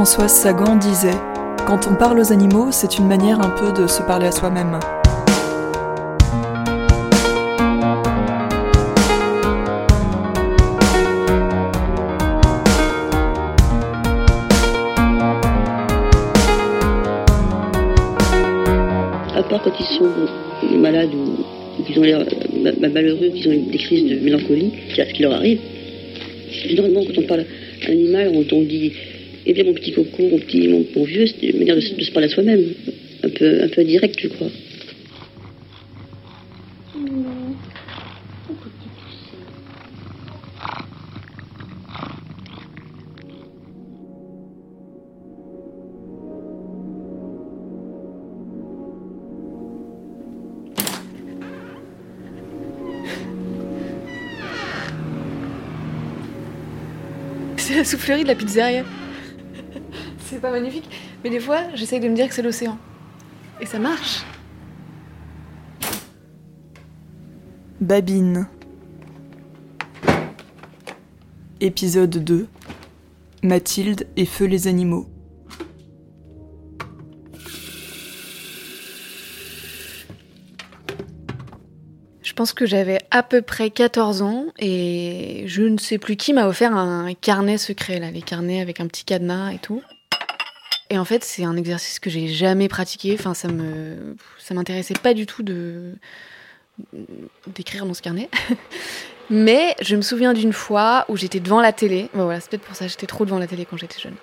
Françoise Sagan disait Quand on parle aux animaux, c'est une manière un peu de se parler à soi-même. À part quand ils sont malades ou, qu'ils ont l'air euh, malheureux, qu'ils ont des crises de mélancolie, c'est ce qui leur arrive. Généralement, quand on parle animal, on dit Eh bien, mon petit coco, mon petit, mon, vieux, c'est une manière de, se parler à soi-même. Un peu, un peu direct, je crois. C'est la soufflerie de la pizzeria. C'est pas magnifique. Mais des fois, j'essaye de me dire que c'est l'océan. Et ça marche. Babine. Épisode 2. Mathilde et Feu les animaux. Je pense que j'avais à peu près 14 ans et je ne sais plus qui m'a offert un carnet secret, là, les carnets avec un petit cadenas et tout. Et en fait, c'est un exercice que j'ai jamais pratiqué. Enfin, ça me, ça m'intéressait pas du tout de d'écrire dans ce carnet. Mais je me souviens d'une fois où j'étais devant la télé. Voilà, c'est peut-être pour ça j'étais trop devant la télé quand j'étais jeune.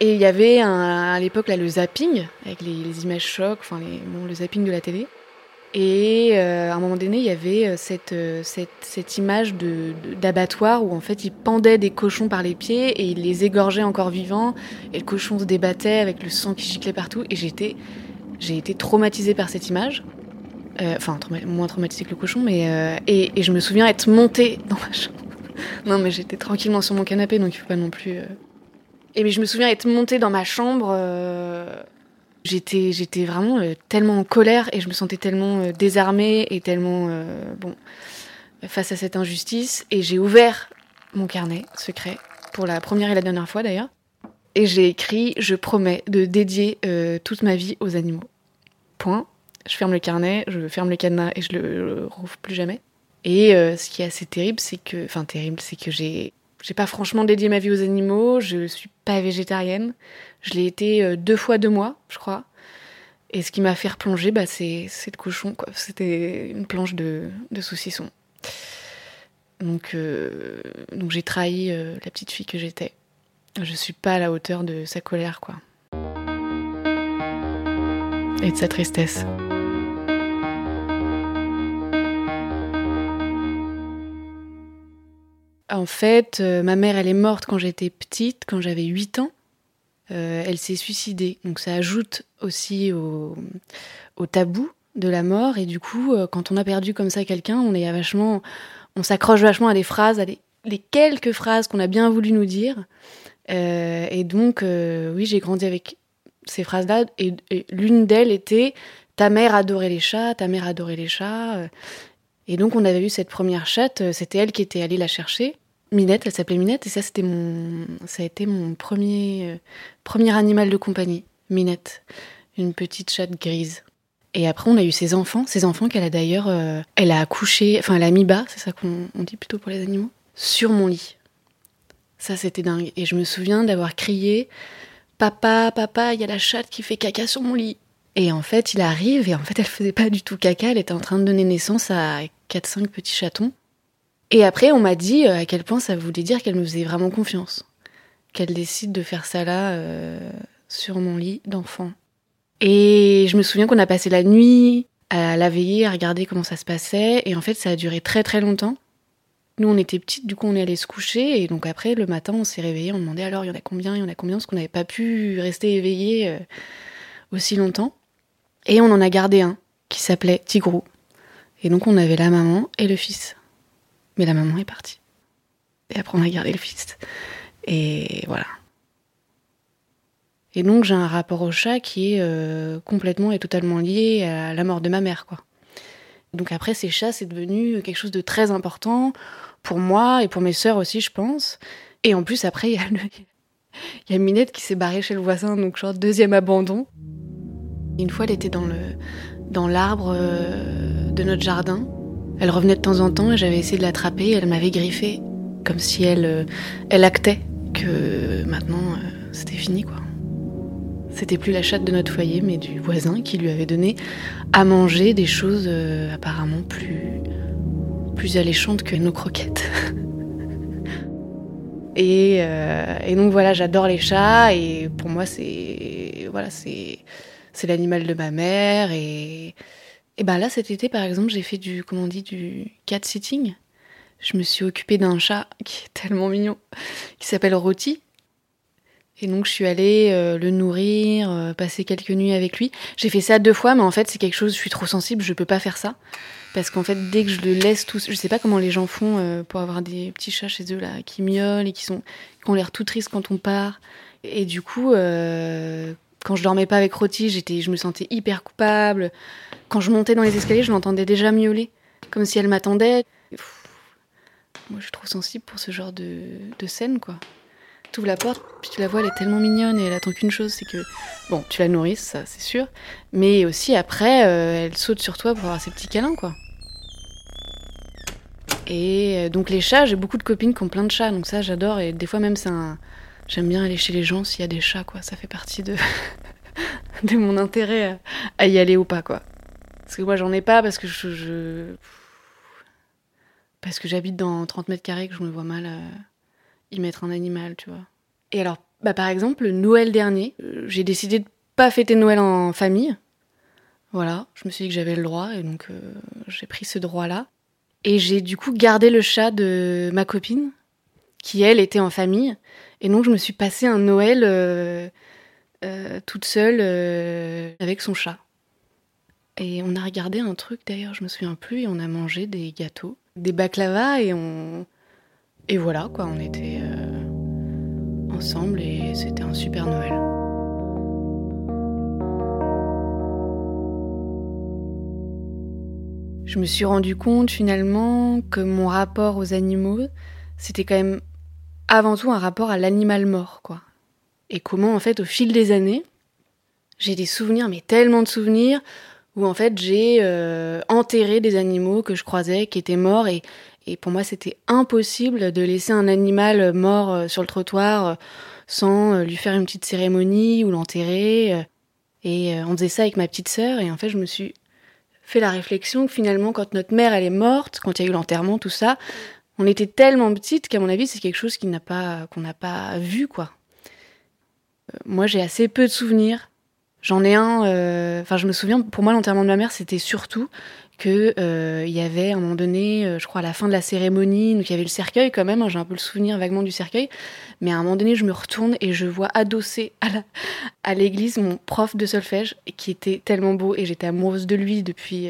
Et il y avait à l'époque là le zapping avec les, images chocs, enfin bon, le zapping de la télé. Et euh, à un moment donné, il y avait euh, cette, euh, cette, cette image d'abattoir où en fait ils pendaient des cochons par les pieds et ils les égorgeaient encore vivants. Et le cochon se débattait avec le sang qui giclait partout. Et j'étais, j'ai été traumatisée par cette image. Euh, Enfin, moins traumatisée que le cochon, mais. euh, et, et je me souviens être montée dans ma chambre. non, mais j'étais tranquillement sur mon canapé, donc il faut pas non plus. euh. Et mais je me souviens être montée dans ma chambre. J'étais, vraiment euh, tellement en colère et je me sentais tellement euh, désarmée et tellement euh, bon face à cette injustice. Et j'ai ouvert mon carnet secret pour la première et la dernière fois d'ailleurs. Et j'ai écrit Je promets de dédier toute ma vie aux animaux. Point. Je ferme le carnet, je ferme le cadenas et je le, le rouvre plus jamais. Et ce qui est assez terrible, c'est que, enfin terrible, c'est que j'ai, j'ai pas franchement dédié ma vie aux animaux. Je suis pas végétarienne. Je l'ai été euh, deux fois deux mois, je crois. Et ce qui m'a fait replonger, bah, c'est, le cochon. C'était une planche de, de saucisson. Donc, euh, donc j'ai trahi euh, la petite fille que j'étais. Je suis pas à la hauteur de sa colère, quoi. Et de sa tristesse. En fait, euh, ma mère, elle est morte quand j'étais petite, quand j'avais 8 ans. Euh, elle s'est suicidée. Donc ça ajoute aussi au, tabou de la mort. Et du coup, euh, quand on a perdu comme ça quelqu'un, on est vachement, on s'accroche vachement à des phrases, à les quelques phrases qu'on a bien voulu nous dire. Et donc, oui, j'ai grandi avec ces phrases-là. Et, et l'une d'elles était Ta mère adorait les chats, ta mère adorait les chats. Et donc, on avait eu cette première chatte. C'était elle qui était allée la chercher. Minette, elle s'appelait Minette. Et ça, c'était mon, ça a été mon premier, euh, premier animal de compagnie. Minette, une petite chatte grise. Et après, on a eu ses enfants, ses enfants qu'elle a d'ailleurs, euh, elle a accouché, enfin, elle a mis bas, c'est ça qu'on on dit plutôt pour les animaux, sur mon lit. Ça, c'était dingue. Et je me souviens d'avoir crié Papa, papa, il y a la chatte qui fait caca sur mon lit. Et en fait, il arrive, et en fait, elle faisait pas du tout caca, elle était en train de donner naissance à 4-5 petits chatons. Et après, on m'a dit euh, à quel point ça voulait dire qu'elle me faisait vraiment confiance. Qu'elle décide de faire ça là, euh, sur mon lit d'enfant. Et je me souviens qu'on a passé la nuit à la veiller, à regarder comment ça se passait. Et en fait, ça a duré très très longtemps. Nous, on était petites, du coup, on est allé se coucher. Et donc après, le matin, on s'est réveillé, on demandait alors, il y en a combien, il y en a combien, parce qu'on n'avait pas pu rester éveillé euh, aussi longtemps. Et on en a gardé un qui s'appelait Tigrou. Et donc, on avait la maman et le fils. Mais la maman est partie. Et après, on a gardé le fils. Et voilà. Et donc, j'ai un rapport au chat qui est euh, complètement et totalement lié à la mort de ma mère, quoi. Donc après, ces chats, c'est devenu quelque chose de très important pour moi et pour mes sœurs aussi, je pense. Et en plus, après, il y a le, il y a Minette qui s'est barrée chez le voisin, donc genre deuxième abandon. Une fois, elle était dans le dans l'arbre euh, de notre jardin. Elle revenait de temps en temps et j'avais essayé de l'attraper. Elle m'avait griffé comme si elle euh, elle actait que maintenant euh, c'était fini quoi. C'était plus la chatte de notre foyer, mais du voisin qui lui avait donné à manger des choses apparemment plus plus alléchantes que nos croquettes. Et, et, donc voilà, j'adore les chats et pour moi c'est voilà c'est c'est l'animal de ma mère. Et, et ben là, cet été, par exemple, j'ai fait du, comment on dit, du cat sitting. Je me suis occupée d'un chat qui est tellement mignon, qui s'appelle Roti. Et donc, je suis allée euh, le nourrir, euh, passer quelques nuits avec lui. J'ai fait ça deux fois, mais en fait, c'est quelque chose, je suis trop sensible, je peux pas faire ça. Parce qu'en fait, dès que je le laisse tout, je sais pas comment les gens font euh, pour avoir des petits chats chez eux là, qui miaulent et qui sont, qui ont l'air tout tristes quand on part. Et du coup, quand je dormais pas avec Roti, j'étais, je me sentais hyper coupable. Quand je montais dans les escaliers, je l'entendais déjà miauler, comme si elle m'attendait. Moi, je suis trop sensible pour ce genre de, de scène, quoi. Tu ouvres la porte, puis tu la vois, elle est tellement mignonne et elle attend qu'une chose, c'est que, bon, tu la nourrisses, ça, c'est sûr, mais aussi après, euh, elle saute sur toi pour avoir ses petits câlins, quoi. Et euh, donc les chats, j'ai beaucoup de copines qui ont plein de chats, donc ça j'adore et des fois même c'est un, J'aime bien aller chez les gens s'il y a des chats, quoi. Ça fait partie de, de mon intérêt à, y aller ou pas, quoi. Parce que moi, j'en ai pas parce que je. Parce que j'habite dans 30 mètres carrés, que je me vois mal euh, y mettre un animal, tu vois. Et alors, bah, par exemple, le Noël dernier, euh, j'ai décidé de pas fêter Noël en famille. Voilà, je me suis dit que j'avais le droit et donc euh, j'ai pris ce droit-là. Et j'ai du coup gardé le chat de ma copine, qui elle était en famille. Et donc je me suis passé un Noël euh, toute seule avec son chat. Et on a regardé un truc d'ailleurs, je me souviens plus, et on a mangé des gâteaux, des baklava et on et voilà quoi, on était ensemble et c'était un super Noël. Je me suis rendu compte finalement que mon rapport aux animaux, c'était quand même avant tout un rapport à l'animal mort, quoi. Et comment, en fait, au fil des années, j'ai des souvenirs, mais tellement de souvenirs, où en fait j'ai euh, enterré des animaux que je croisais, qui étaient morts, et, et pour moi c'était impossible de laisser un animal mort euh, sur le trottoir euh, sans lui faire une petite cérémonie ou l'enterrer. Et on faisait ça avec ma petite sœur, et en fait je me suis fait la réflexion que finalement quand notre mère elle est morte, quand il y a eu l'enterrement, tout ça, on était tellement petites qu'à mon avis, c'est quelque chose qu'on n'a pas, qu'on n'a pas vu, quoi. Euh, moi, j'ai assez peu de souvenirs. J'en ai un. Euh, enfin, je me souviens. Pour moi, l'enterrement de ma mère, c'était surtout que euh, il y avait à un moment donné, je crois à la fin de la cérémonie, donc il y avait le cercueil quand même. Hein, j'ai un peu le souvenir vaguement du cercueil, mais à un moment donné, je me retourne et je vois adossé à à l'église mon prof de solfège qui était tellement beau et j'étais amoureuse de lui depuis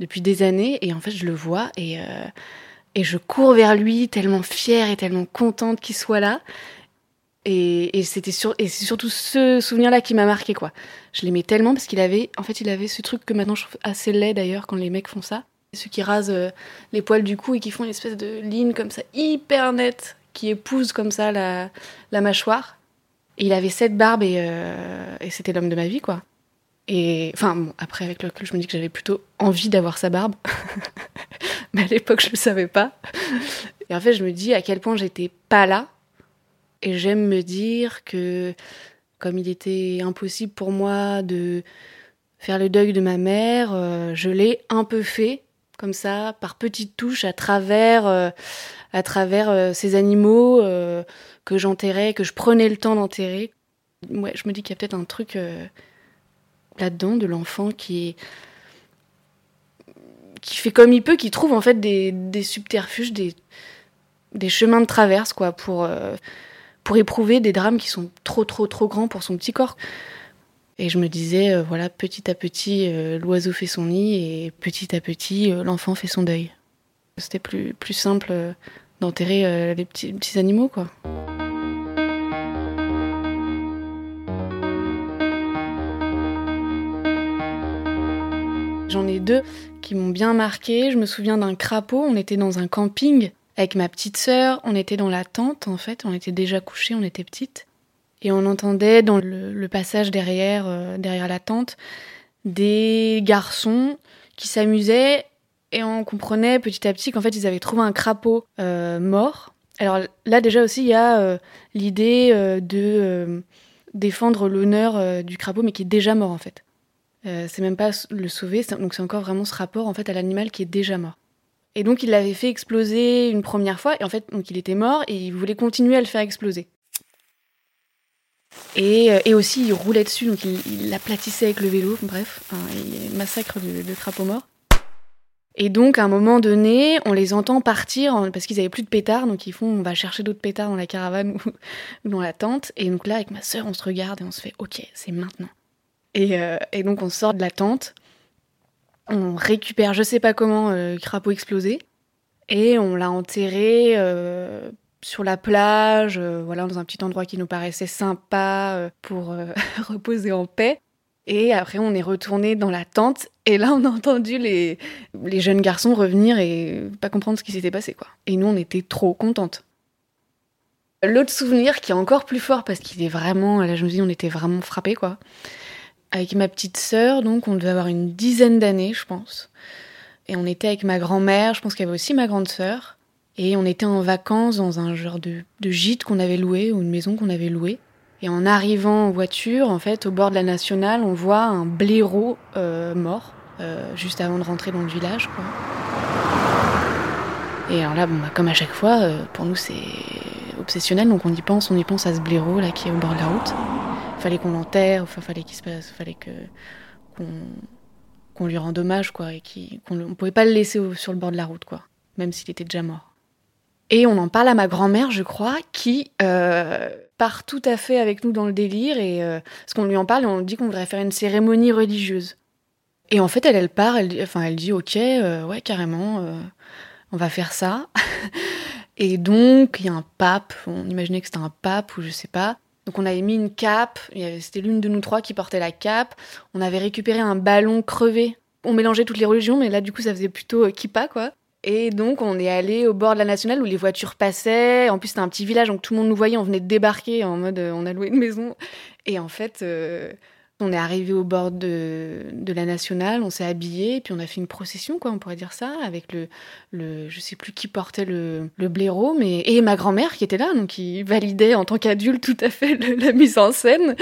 depuis des années. Et en fait, je le vois et et je cours vers lui, tellement fière et tellement contente qu'il soit là. Et, c'était sur, et c'est surtout ce souvenir-là qui m'a marqué, quoi. Je l'aimais tellement parce qu'il avait, en fait, il avait ce truc que maintenant je trouve assez laid d'ailleurs quand les mecs font ça. Ceux qui rasent euh, les poils du cou et qui font une espèce de ligne comme ça, hyper nette, qui épouse comme ça la, mâchoire. Et il avait cette barbe et, euh, et c'était l'homme de ma vie, quoi. Et enfin, après, avec le recul, je me dis que j'avais plutôt envie d'avoir sa barbe. Mais à l'époque, je ne le savais pas. Et en fait, je me dis à quel point j'étais pas là. Et j'aime me dire que, comme il était impossible pour moi de faire le deuil de ma mère, euh, je l'ai un peu fait, comme ça, par petites touches, à travers, euh, à travers euh, ces animaux que j'enterrais, que je prenais le temps d'enterrer. Ouais, je me dis qu'il y a peut-être un truc là-dedans de l'enfant qui qui fait comme il peut, qui trouve en fait des, subterfuges, des, des chemins de traverse quoi pour pour éprouver des drames qui sont trop trop trop grands pour son petit corps. Et je me disais euh, voilà petit à petit euh, l'oiseau fait son nid et petit à petit l'enfant fait son deuil. C'était plus plus simple d'enterrer les petits, petits animaux quoi. J'en ai deux qui m'ont bien marqué. Je me souviens d'un crapaud. On était dans un camping avec ma petite sœur. On était dans la tente, en fait. On était déjà couchés, on était petites. Et on entendait dans le, passage derrière, euh, derrière la tente des garçons qui s'amusaient et on comprenait petit à petit qu'en fait ils avaient trouvé un crapaud euh, mort. Alors là déjà aussi il y a euh, l'idée de défendre l'honneur du crapaud mais qui est déjà mort en fait. c'est même pas le sauver, donc c'est encore vraiment ce rapport en fait à l'animal qui est déjà mort. Et donc il l'avait fait exploser une première fois et en fait donc il était mort et il voulait continuer à le faire exploser. Euh, et, aussi, il roulait dessus, donc il, l'aplatissait avec le vélo. Bref, il massacre de, de crapauds morts. Et donc, à un moment donné, on les entend partir parce qu'ils avaient plus de pétards. Donc, ils font on va chercher d'autres pétards dans la caravane ou, dans la tente. Et donc là, avec ma sœur, on se regarde et on se fait ok, c'est maintenant. Et, euh, donc, on sort de la tente. On récupère, je sais pas comment, euh, crapaud explosé. Et on l'a enterré sur la plage, euh, voilà, dans un petit endroit qui nous paraissait sympa euh, pour euh, reposer en paix. Et après, on est retourné dans la tente. Et là, on a entendu les, les jeunes garçons revenir et pas comprendre ce qui s'était passé, quoi. Et nous, on était trop contentes. L'autre souvenir qui est encore plus fort parce qu'il est vraiment, là, je me dis, on était vraiment frappés, quoi. Avec ma petite sœur, donc, on devait avoir une dizaine d'années, je pense. Et on était avec ma grand-mère, je pense qu'il y avait aussi ma grande sœur. Et on était en vacances dans un genre de, gîte qu'on avait loué, ou une maison qu'on avait louée. Et en arrivant en voiture, en fait, au bord de la nationale, on voit un blaireau euh, mort, euh, juste avant de rentrer dans le village. Quoi. Et alors là, bon, bah, comme à chaque fois, euh, pour nous c'est obsessionnel, donc on y pense, on y pense à ce blaireau là qui est au bord de la route. Fallait qu'on l'enterre, enfin fallait qu'il se passe, fallait qu'on lui rende hommage quoi, et qu'on ne pouvait pas le laisser sur le bord de la route quoi, même s'il était déjà mort. Et on en parle à ma grand-mère, je crois, qui euh, part tout à fait avec nous dans le délire. Et euh, parce qu'on lui en parle on dit qu'on voudrait faire une cérémonie religieuse. Et en fait, elle, elle part, elle, enfin, elle dit ok, euh, ouais, carrément, on va faire ça. et donc, il y a un pape. On imaginait que c'était un pape ou je sais pas. Donc on avait mis une cape. C'était l'une de nous trois qui portait la cape. On avait récupéré un ballon crevé. On mélangeait toutes les religions, mais là, du coup, ça faisait plutôt kippa, quoi. Et donc, on est allé au bord de la nationale où les voitures passaient. En plus, c'était un petit village, donc tout le monde nous voyait. On venait de débarquer en mode euh, on a loué une maison. Et en fait, euh, on est arrivé au bord de, la nationale, on s'est habillé, puis on a fait une procession, quoi, on pourrait dire ça, avec le, le je sais plus qui portait le, le blaireau, mais et ma grand-mère qui était là, donc qui validait en tant qu'adulte tout à fait la mise en scène.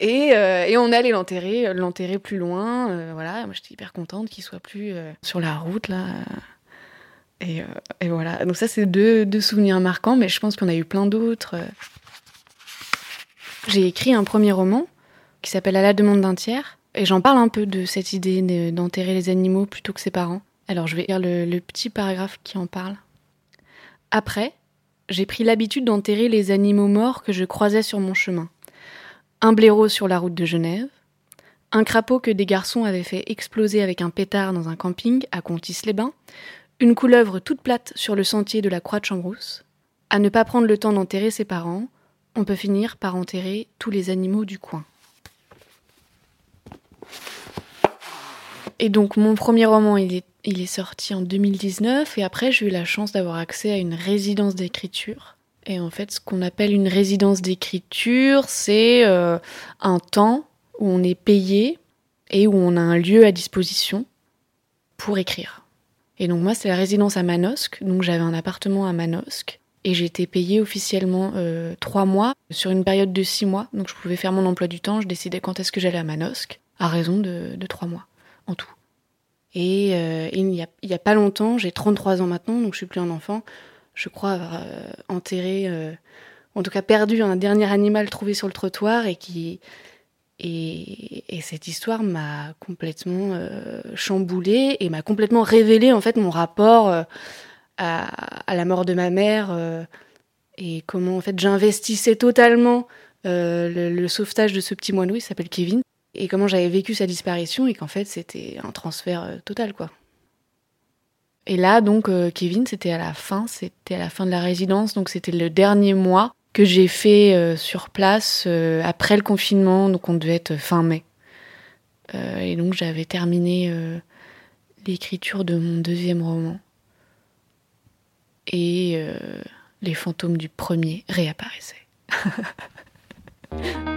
Et, euh, et, on allait l'enterrer, l'enterrer plus loin. voilà, moi j'étais hyper contente qu'il soit plus sur la route là. Et, euh, et, voilà. Donc ça, c'est deux, deux, souvenirs marquants, mais je pense qu'on a eu plein d'autres. J'ai écrit un premier roman qui s'appelle À la demande d'un tiers, et j'en parle un peu de cette idée d'enterrer les animaux plutôt que ses parents. Alors je vais lire le, petit paragraphe qui en parle. Après, j'ai pris l'habitude d'enterrer les animaux morts que je croisais sur mon chemin. Un blaireau sur la route de Genève, un crapaud que des garçons avaient fait exploser avec un pétard dans un camping à Contis-les-Bains, une couleuvre toute plate sur le sentier de la Croix de Chambrousse. À ne pas prendre le temps d'enterrer ses parents, on peut finir par enterrer tous les animaux du coin. Et donc mon premier roman, il est, sorti en 2019 et après j'ai eu la chance d'avoir accès à une résidence d'écriture. Et en fait, ce qu'on appelle une résidence d'écriture, c'est euh, un temps où on est payé et où on a un lieu à disposition pour écrire. Et donc moi, c'est la résidence à Manosque. Donc j'avais un appartement à Manosque. Et j'ai été payée officiellement euh, trois mois sur une période de six mois. Donc je pouvais faire mon emploi du temps. Je décidais quand est-ce que j'allais à Manosque, à raison de, trois mois en tout. Et, euh, il n'y a, pas longtemps, j'ai 33 ans maintenant, donc je suis plus un enfant. Je crois avoir euh, enterré, en tout cas perdu un dernier animal trouvé sur le trottoir et qui, et, cette histoire m'a complètement euh, chamboulée et m'a complètement révélé en fait mon rapport euh, à, la mort de ma mère euh, et comment en fait j'investissais totalement le, sauvetage de ce petit moineau, il s'appelle Kevin, et comment j'avais vécu sa disparition et qu'en fait c'était un transfert total quoi. Et là donc Kevin c'était à la fin, c'était à la fin de la résidence, donc c'était le dernier mois que j'ai fait euh, sur place euh, après le confinement, donc on devait être fin mai. Euh, et donc j'avais terminé l'écriture de mon deuxième roman. Et les fantômes du premier réapparaissaient.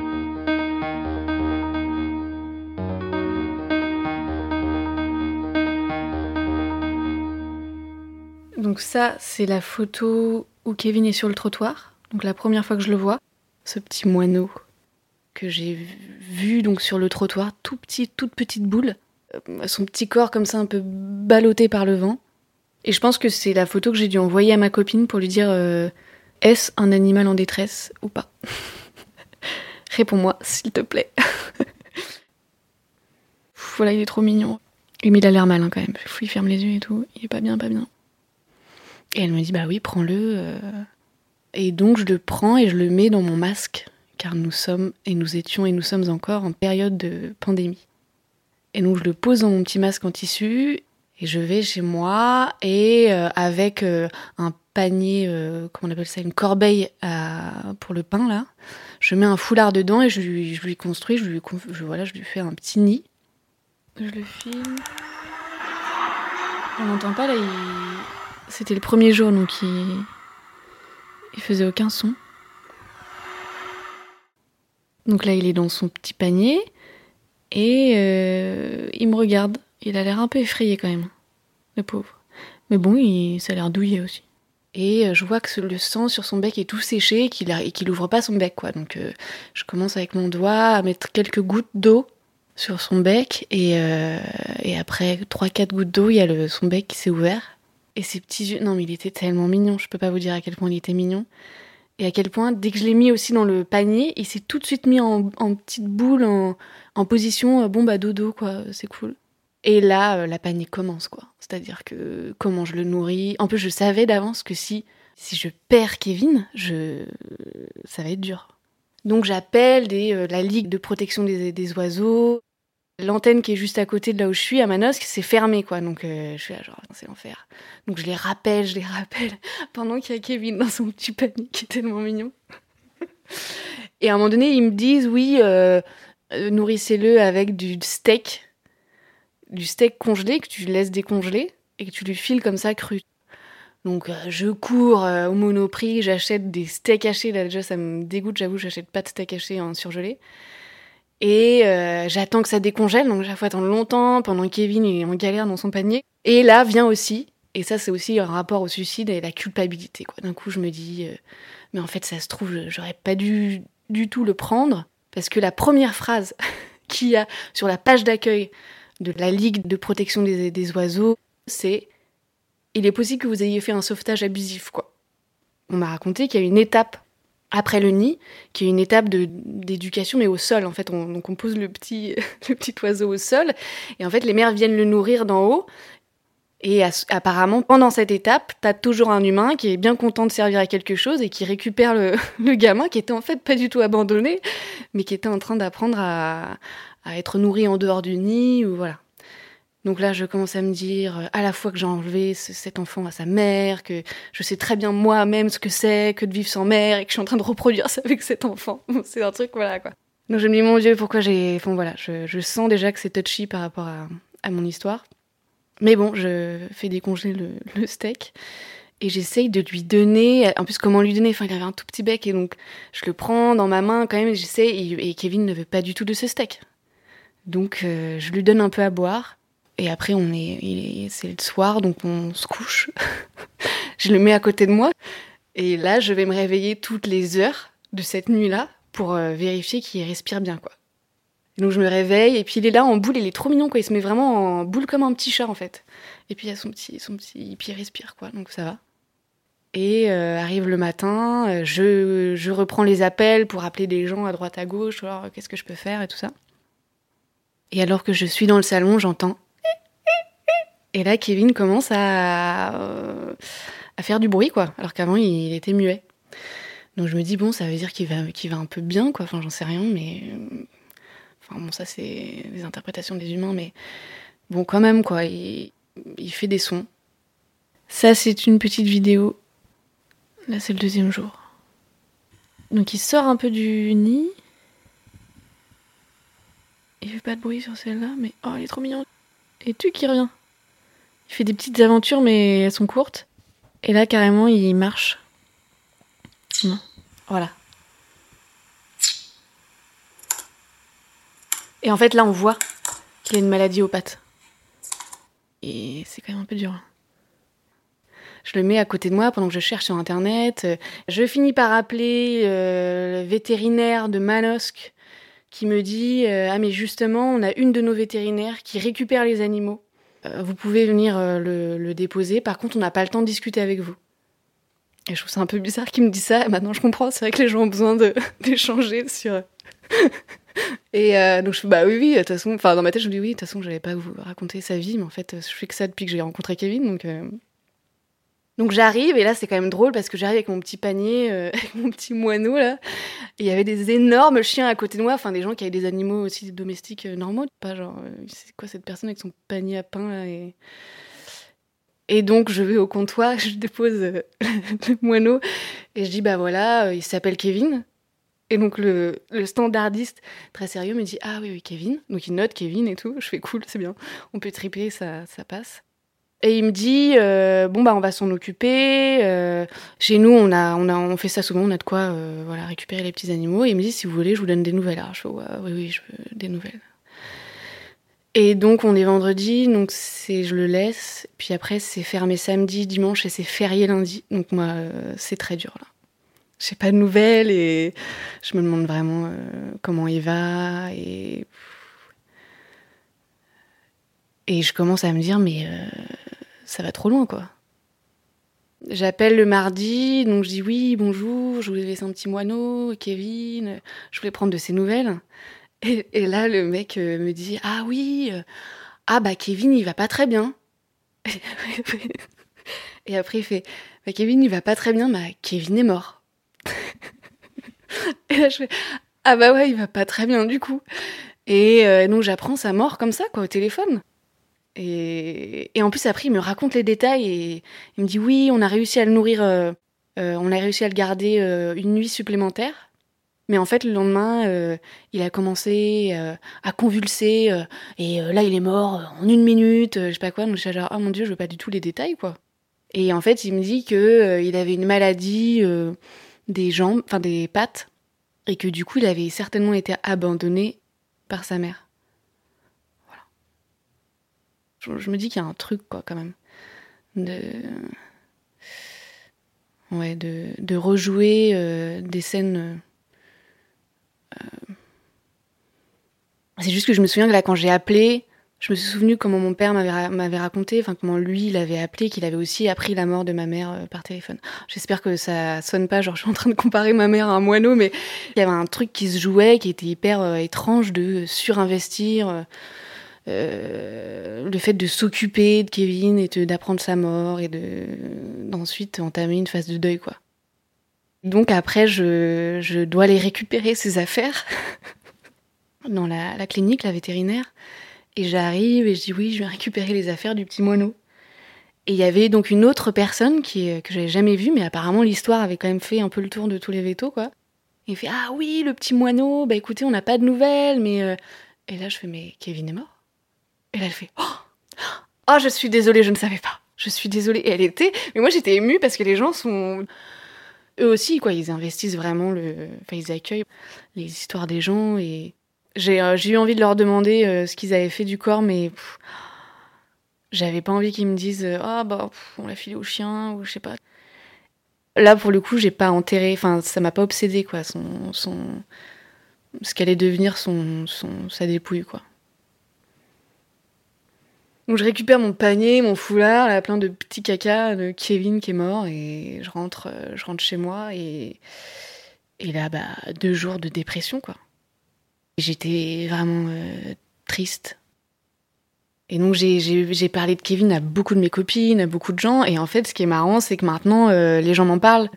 Donc ça, c'est la photo où Kevin est sur le trottoir. Donc la première fois que je le vois, ce petit moineau que j'ai vu donc sur le trottoir, tout petit, toute petite boule, euh, son petit corps comme ça un peu ballotté par le vent. Et je pense que c'est la photo que j'ai dû envoyer à ma copine pour lui dire euh, est-ce un animal en détresse ou pas? Réponds-moi, s'il te plaît. voilà, il est trop mignon. Mais il a l'air malin quand même. Il ferme les yeux et tout. Il est pas bien, pas bien. Et elle me dit bah oui, prends-le. Euh. Et donc je le prends et je le mets dans mon masque, car nous sommes et nous étions et nous sommes encore en période de pandémie. Et donc je le pose dans mon petit masque en tissu et je vais chez moi et euh, avec euh, un panier, comment on appelle ça, une corbeille pour le pain là, je mets un foulard dedans et je lui, je lui construis, je lui, voilà, je lui fais un petit nid. Je le filme. On n'entend pas là, il c'était le premier jour, donc il... il faisait aucun son. Donc là, il est dans son petit panier et euh, il me regarde. Il a l'air un peu effrayé quand même, le pauvre. Mais bon, il, ça a l'air douillet aussi. Et euh, je vois que le sang sur son bec est tout séché et qu'il n'ouvre ouvre pas son bec, quoi. Donc euh, je commence avec mon doigt à mettre quelques gouttes d'eau sur son bec et, et après 3-4 gouttes d'eau, il y a le, son bec qui s'est ouvert et ses petits yeux. Non, mais il était tellement mignon. Je peux pas vous dire à quel point il était mignon. Et à quel point, dès que je l'ai mis aussi dans le panier, il s'est tout de suite mis en, petite boule, en, position euh, bon bah dodo, quoi, c'est cool. Et là, euh, la panique commence, quoi. C'est-à-dire que comment je le nourris. En plus, je savais d'avance que si, si je perds Kevin, je... ça va être dur. Donc j'appelle euh, la Ligue de protection des, des oiseaux, l'antenne qui est juste à côté de là où je suis, à Manosque, c'est fermé, quoi. Donc, euh, je suis là, genre, c'est l'enfer. Donc, je les rappelle, je les rappelle, pendant qu'il y a Kevin dans son petit panier qui est tellement mignon. Et à un moment donné, ils me disent, oui, euh, euh, nourrissez-le avec du steak, du steak congelé, que tu laisses décongeler, et que tu lui files comme ça cru. Donc, je cours au Monoprix, j'achète des steaks hachés. Là, déjà, ça me dégoûte, j'avoue, j'achète pas de steak haché en surgelé. Et euh, j'attends que ça décongèle, donc j'ai faut attendre longtemps pendant que Kevin est en galère dans son panier. Et là vient aussi, et ça c'est aussi un rapport au suicide et la culpabilité. Quoi. D'un coup je me dis, euh, mais en fait ça se trouve, j'aurais pas dû du tout le prendre, parce que la première phrase qu'il y a sur la page d'accueil de la Ligue de protection des, des oiseaux, c'est il est possible que vous ayez fait un sauvetage abusif, quoi. On m'a raconté qu'il y a une étape après le nid, qui est une étape d'éducation, mais au sol. En fait, on, donc on pose le petit, le petit oiseau au sol, et en fait, les mères viennent le nourrir d'en haut. Et apparemment, pendant cette étape, t'as toujours un humain qui est bien content de servir à quelque chose et qui récupère le, gamin qui était en fait pas du tout abandonné, mais qui était en train d'apprendre à, à être nourri en dehors du nid, ou voilà. Donc là, je commence à me dire euh, à la fois que j'ai enlevé cet enfant à sa mère, que je sais très bien moi-même ce que c'est que de vivre sans mère et que je suis en train de reproduire ça avec cet enfant. c'est un truc, voilà quoi. Donc je me dis, mon Dieu, pourquoi j'ai. Enfin voilà, je, sens déjà que c'est touchy par rapport à, mon histoire. Mais bon, je fais décongeler le, steak et j'essaye de lui donner. En plus, comment lui donner? Enfin, il avait un tout petit bec et donc je le prends dans ma main quand même. J'essaie et, et Kevin ne veut pas du tout de ce steak. Donc euh, je lui donne un peu à boire. Et après, on est, c'est le soir, donc on se couche. je le mets à côté de moi. Et là, je vais me réveiller toutes les heures de cette nuit-là pour euh, vérifier qu'il respire bien, quoi. donc je me réveille et puis il est là en boule, il est trop mignon, quoi. Il se met vraiment en boule comme un petit chat, en fait. Et puis il y a son petit, son petit, puis il respire, quoi. Donc ça va. Et euh, arrive le matin, euh, je, je reprends les appels pour appeler des gens à droite à gauche, alors qu'est-ce que je peux faire et tout ça. Et alors que je suis dans le salon, j'entends et là, Kevin commence à, euh, à faire du bruit, quoi, alors qu'avant, il était muet. Donc je me dis, bon, ça veut dire qu'il va, va un peu bien, quoi. Enfin, j'en sais rien, mais. Enfin, bon, ça, c'est des interprétations des humains, mais. Bon, quand même, quoi. Il, il fait des sons. Ça, c'est une petite vidéo. Là, c'est le deuxième jour. Donc, il sort un peu du nid. Il fait pas de bruit sur celle-là, mais. Oh, il est trop mignon. Et tu qui reviens il fait des petites aventures, mais elles sont courtes. Et là, carrément, il marche. Voilà. Et en fait, là, on voit qu'il a une maladie aux pattes. Et c'est quand même un peu dur. Je le mets à côté de moi pendant que je cherche sur Internet. Je finis par appeler le vétérinaire de Manosque qui me dit Ah, mais justement, on a une de nos vétérinaires qui récupère les animaux. Vous pouvez venir le, le déposer. Par contre, on n'a pas le temps de discuter avec vous. Et je trouve ça un peu bizarre qu'il me dise ça. maintenant, je comprends. C'est vrai que les gens ont besoin d'échanger sur. et euh, donc, je bah oui, oui, de toute façon. Enfin, dans ma tête, je me dis oui, de toute façon, j'allais pas vous raconter sa vie, mais en fait, je fais que ça depuis que j'ai rencontré Kevin. Donc, euh. Donc j'arrive, et là, c'est quand même drôle parce que j'arrive avec mon petit panier, euh, avec mon petit moineau, là. Et il y avait des énormes chiens à côté de moi, enfin, des gens qui avaient des animaux aussi domestiques normaux. Pas genre, c'est quoi cette personne avec son panier à pain, là, et. Et donc, je vais au comptoir, je dépose euh, le moineau et je dis, bah voilà, euh, il s'appelle Kevin. Et donc, le, standardiste, très sérieux, me dit, ah oui, oui, Kevin. Donc, il note Kevin et tout. Je fais, cool, c'est bien. On peut triper, ça, ça passe. Et il me dit, euh, bon, bah, on va s'en occuper. chez nous, on, a, on, a, on fait ça souvent, on a de quoi voilà, récupérer les petits animaux. Et il me dit, si vous voulez, je vous donne des nouvelles. Alors, je fais, oui, oui, je veux des nouvelles. Et donc on est vendredi, donc c'est je le laisse. Puis après c'est fermé samedi, dimanche et c'est férié lundi. Donc moi euh, c'est très dur là. J'ai pas de nouvelles et je me demande vraiment euh, comment il va et et je commence à me dire mais euh, ça va trop loin quoi. J'appelle le mardi, donc je dis oui bonjour, je voulais laisser un petit moineau, Kevin, je voulais prendre de ses nouvelles. Et, là, le mec euh, me dit Ah oui, euh, ah bah Kevin, il va pas très bien. et après, il fait bah, Kevin, il va pas très bien, bah Kevin est mort. et là, je fais Ah bah ouais, il va pas très bien du coup. Et donc, j'apprends sa mort comme ça, quoi, au téléphone. Et, en plus, après, il me raconte les détails et il me dit Oui, on a réussi à le nourrir, on a réussi à le garder une nuit supplémentaire. Mais en fait, le lendemain, euh, il a commencé euh, à convulser euh, et là, il est mort en une minute, je sais pas quoi. Donc je suis genre, oh mon dieu, je veux pas du tout les détails, quoi. Et en fait, il me dit que il avait une maladie des jambes, enfin des pattes, et que du coup, il avait certainement été abandonné par sa mère. Voilà. Je, me dis qu'il y a un truc, quoi, quand même, de ouais, de, rejouer des scènes euh, c'est juste que je me souviens que là, quand j'ai appelé, je me suis souvenu comment mon père m'avait raconté, enfin comment lui il avait appelé, qu'il avait aussi appris la mort de ma mère euh, par téléphone. J'espère que ça sonne pas, genre je suis en train de comparer ma mère à un moineau, mais il y avait un truc qui se jouait, qui était hyper euh, étrange de surinvestir. Le fait de s'occuper de Kevin et d'apprendre sa mort et de d'ensuite entamer une phase de deuil quoi. Donc après, je, dois aller récupérer ces affaires dans la, clinique, la vétérinaire. Et j'arrive et je dis oui, je vais récupérer les affaires du petit moineau. Et il y avait donc une autre personne qui, que j'avais jamais vue, mais apparemment l'histoire avait quand même fait un peu le tour de tous les vétos, quoi. Il fait ah oui, le petit moineau, bah écoutez, on n'a pas de nouvelles, mais euh, et là je fais mais Kevin est mort. Et là elle fait oh, oh je suis désolée, je ne savais pas. Je suis désolée. Et elle était, mais moi j'étais émue parce que les gens sont eux aussi, quoi, ils investissent vraiment le. Enfin, ils accueillent les histoires des gens et j'ai euh, eu envie de leur demander euh, ce qu'ils avaient fait du corps, mais j'avais pas envie qu'ils me disent euh, ah bah on l'a filé au chien ou je sais pas. Là pour le coup j'ai pas enterré, enfin ça m'a pas obsédé quoi, son, son ce qu'allait devenir son, son sa dépouille quoi. Donc je récupère mon panier, mon foulard, plein de petits caca de Kevin qui est mort et je rentre, euh, je rentre chez moi et, et là, bah, deux jours de dépression, quoi. J'étais vraiment euh, triste. Et donc j'ai parlé de Kevin à beaucoup de mes copines, à beaucoup de gens. Et en fait, ce qui est marrant, c'est que maintenant, euh, les gens m'en parlent.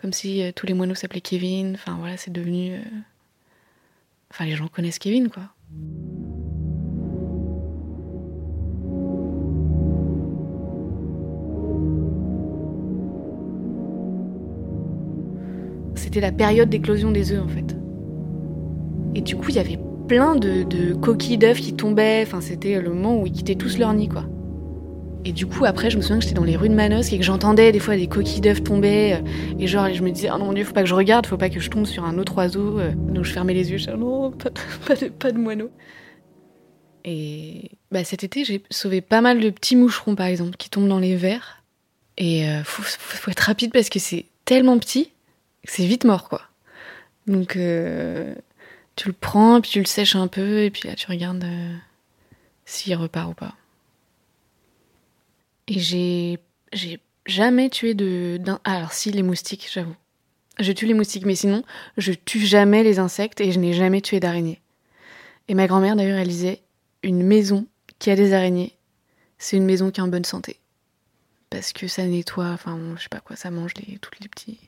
Comme si tous les moineaux s'appelaient Kevin. Enfin voilà, c'est devenu... Enfin, les gens connaissent Kevin, quoi. C'était la période d'éclosion des œufs en fait. Et du coup, il y avait plein de, coquilles d'œufs qui tombaient. Enfin, c'était le moment où ils quittaient tous leur nid, quoi. Et du coup, après, je me souviens que j'étais dans les rues de Manos et que j'entendais des fois des coquilles d'œufs tomber. Euh, et genre, je me disais, oh non dieu, faut pas que je regarde, faut pas que je tombe sur un autre oiseau. Euh. Donc je fermais les yeux, je disais, non, pas, de, pas moineaux. Et bah, cet été, j'ai sauvé pas mal de petits moucherons, par exemple, qui tombent dans les verres. Et euh, faut, être rapide parce que c'est tellement petit c'est vite mort, quoi. Donc, euh, tu le prends, puis tu le sèches un peu, et puis là, tu regardes euh, s'il repart ou pas. Et j'ai, j'ai jamais tué de. d'un ah, alors, si, les moustiques, j'avoue. Je tue les moustiques, mais sinon, je tue jamais les insectes et je n'ai jamais tué d'araignées. Et ma grand-mère, d'ailleurs, elle disait une maison qui a des araignées, c'est une maison qui est en bonne santé. Parce que ça nettoie, enfin, je sais pas quoi, ça mange les, toutes les petits.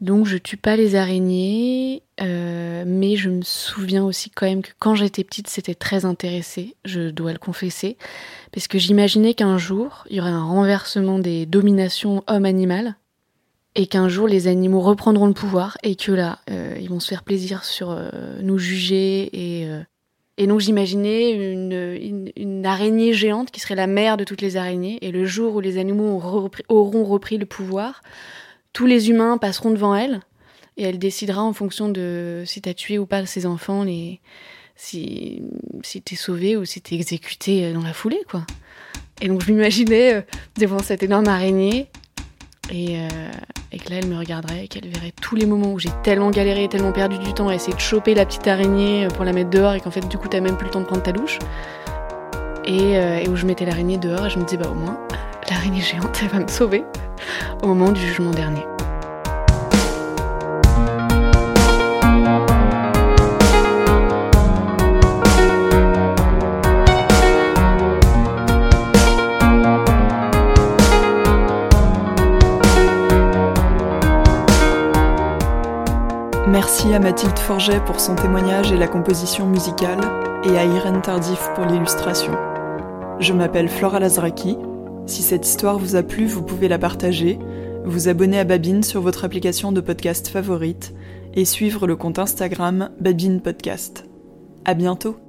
Donc je tue pas les araignées, euh, mais je me souviens aussi quand même que quand j'étais petite, c'était très intéressé, je dois le confesser, parce que j'imaginais qu'un jour, il y aurait un renversement des dominations homme-animal, et qu'un jour les animaux reprendront le pouvoir, et que là, euh, ils vont se faire plaisir sur euh, nous juger, et, et donc j'imaginais une, une, araignée géante qui serait la mère de toutes les araignées, et le jour où les animaux auront repris le pouvoir, tous les humains passeront devant elle et elle décidera en fonction de si t'as tué ou pas ses enfants, si, si t'es sauvé ou si t'es exécuté dans la foulée, quoi. Et donc je m'imaginais euh, devant cette énorme araignée et, euh, et, que là elle me regarderait et qu'elle verrait tous les moments où j'ai tellement galéré, tellement perdu du temps à essayer de choper la petite araignée pour la mettre dehors et qu'en fait du coup t'as même plus le temps de prendre ta douche. Et, euh, et où je mettais l'araignée dehors et je me disais bah au moins l'araignée géante elle va me sauver au moment du jugement dernier. Merci à Mathilde Forget pour son témoignage et la composition musicale, et à Irène Tardif pour l'illustration. Je m'appelle Flora Lazraki, si cette histoire vous a plu, vous pouvez la partager, vous abonner à Babine sur votre application de podcast favorite et suivre le compte Instagram Babine Podcast. À bientôt!